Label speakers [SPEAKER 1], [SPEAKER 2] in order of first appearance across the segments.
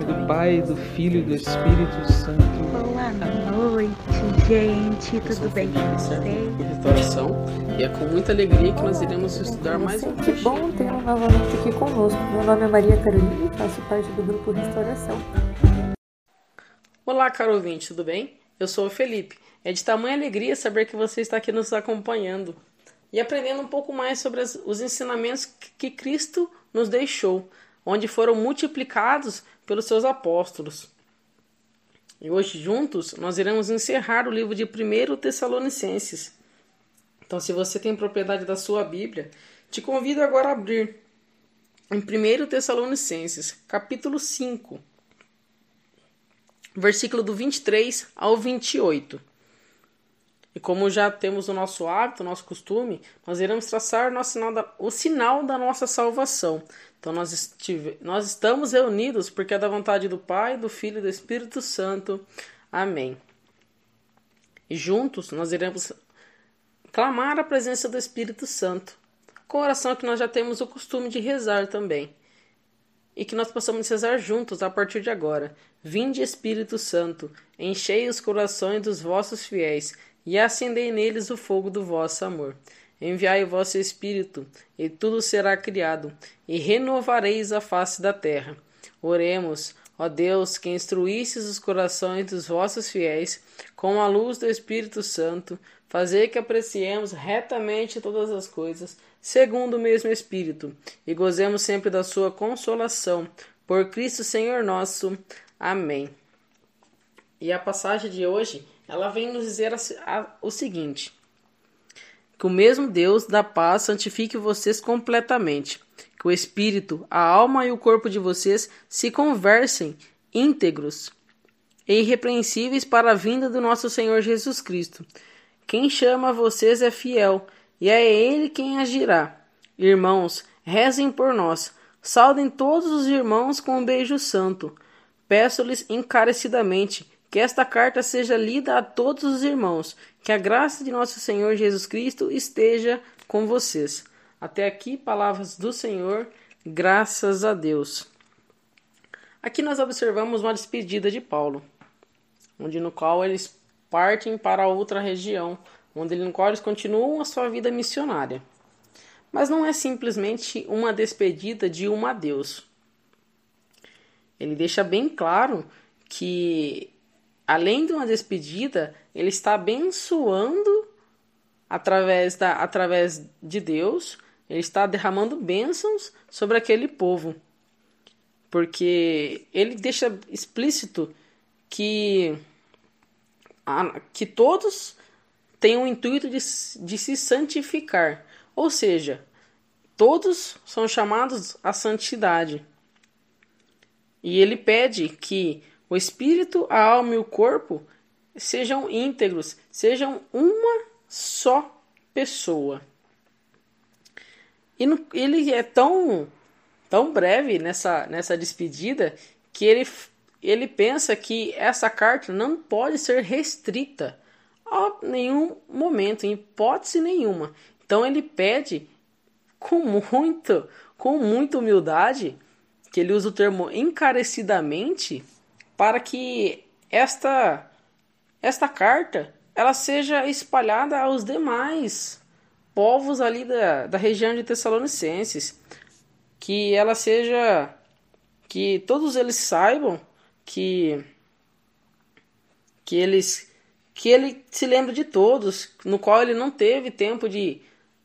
[SPEAKER 1] Nome do Pai, do Filho e do Espírito Santo.
[SPEAKER 2] Boa noite, gente. Tudo bem com vocês?
[SPEAKER 3] restauração e é com muita alegria que nós iremos estudar mais um
[SPEAKER 4] Que bom tê-lo novamente aqui conosco. Meu nome é Maria Carolina e faço parte do grupo Restauração.
[SPEAKER 3] Olá, caro ouvinte, tudo bem? Eu sou o Felipe. É de tamanha alegria saber que você está aqui nos acompanhando e aprendendo um pouco mais sobre as- os ensinamentos que- que Cristo nos deixou, onde foram multiplicados pelos seus apóstolos. E hoje, juntos, nós iremos encerrar o livro de 1 Tessalonicenses. Então, se você tem propriedade da sua Bíblia, te convido agora a abrir em 1 Tessalonicenses, capítulo 5, versículo do 23 ao 28. E como já temos o nosso hábito, o nosso costume, nós iremos traçar o, sinal da, o sinal da nossa salvação. Então nós, estive, nós estamos reunidos porque é da vontade do Pai, do Filho e do Espírito Santo. Amém. E juntos nós iremos clamar a presença do Espírito Santo, com oração que nós já temos o costume de rezar também e que nós possamos rezar juntos a partir de agora. Vinde, Espírito Santo, enchei os corações dos vossos fiéis e acendei neles o fogo do vosso amor. Enviai o vosso Espírito, e tudo será criado, e renovareis a face da terra. Oremos, ó Deus, que instruístes os corações dos vossos fiéis com a luz do Espírito Santo, fazer que apreciemos retamente todas as coisas, segundo o mesmo Espírito, e gozemos sempre da sua consolação. Por Cristo Senhor nosso. Amém. E a passagem de hoje, ela vem nos dizer a- a- o seguinte: que o mesmo Deus da paz santifique vocês completamente, que o espírito, a alma e o corpo de vocês se conversem íntegros e irrepreensíveis para a vinda do nosso Senhor Jesus Cristo. Quem chama vocês é fiel, e é ele quem agirá. Irmãos, rezem por nós. Saudem todos os irmãos com um beijo santo. Peço-lhes encarecidamente que esta carta seja lida a todos os irmãos. Que a graça de nosso Senhor Jesus Cristo esteja com vocês. Até aqui, palavras do Senhor, graças a Deus. Aqui nós observamos uma despedida de Paulo, onde no qual eles partem para outra região, onde eles continuam a sua vida missionária. Mas não é simplesmente uma despedida de um adeus. Ele deixa bem claro que, além de uma despedida, ele está abençoando através, da, através de Deus, ele está derramando bênçãos sobre aquele povo. Porque ele deixa explícito que, a- que todos têm o intuito de, de se santificar. Ou seja, todos são chamados à santidade. E ele pede que o espírito, a alma e o corpo sejam íntegros, sejam uma só pessoa. E no- ele é tão, tão breve nessa, nessa despedida que ele, ele pensa que essa carta não pode ser restrita a nenhum momento, em hipótese nenhuma. Então ele pede com muito, com muita humildade, que ele usa o termo encarecidamente, para que esta esta carta ela seja espalhada aos demais povos ali da, da região de Tessalonicenses, que ela seja que todos eles saibam que que eles que ele se lembra de todos, no qual ele não teve tempo de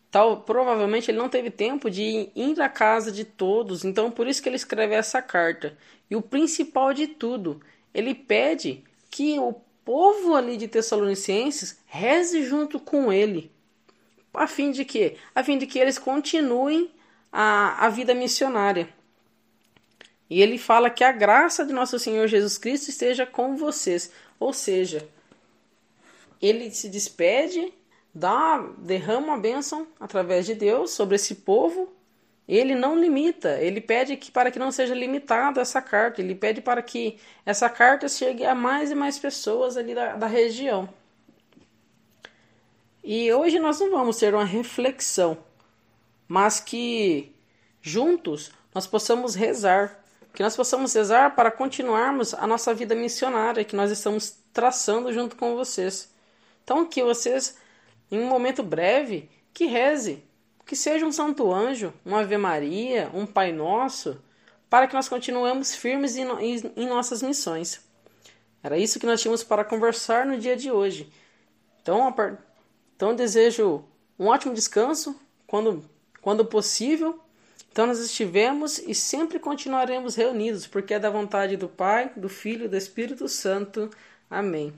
[SPEAKER 3] tal, provavelmente ele não teve tempo de ir à casa de todos, então por isso que ele escreve essa carta. E o principal de tudo, ele pede que o povo ali de Tessalonicenses reze junto com ele, a fim de que, a fim de que eles continuem a, a vida missionária. E ele fala que a graça de nosso Senhor Jesus Cristo esteja com vocês, ou seja, ele se despede dá, derrama a bênção através de Deus sobre esse povo. Ele não limita, ele pede que para que não seja limitada essa carta, ele pede para que essa carta chegue a mais e mais pessoas ali da, da região. E hoje nós não vamos ter uma reflexão, mas que juntos nós possamos rezar, que nós possamos rezar para continuarmos a nossa vida missionária que nós estamos traçando junto com vocês. Então que vocês em um momento breve, que reze, que seja um Santo Anjo, uma Ave Maria, um Pai Nosso, para que nós continuemos firmes em, em, em nossas missões. Era isso que nós tínhamos para conversar no dia de hoje. Então, então desejo um ótimo descanso quando, quando possível. Então nós estivemos e sempre continuaremos reunidos, porque é da vontade do Pai, do Filho e do Espírito Santo. Amém.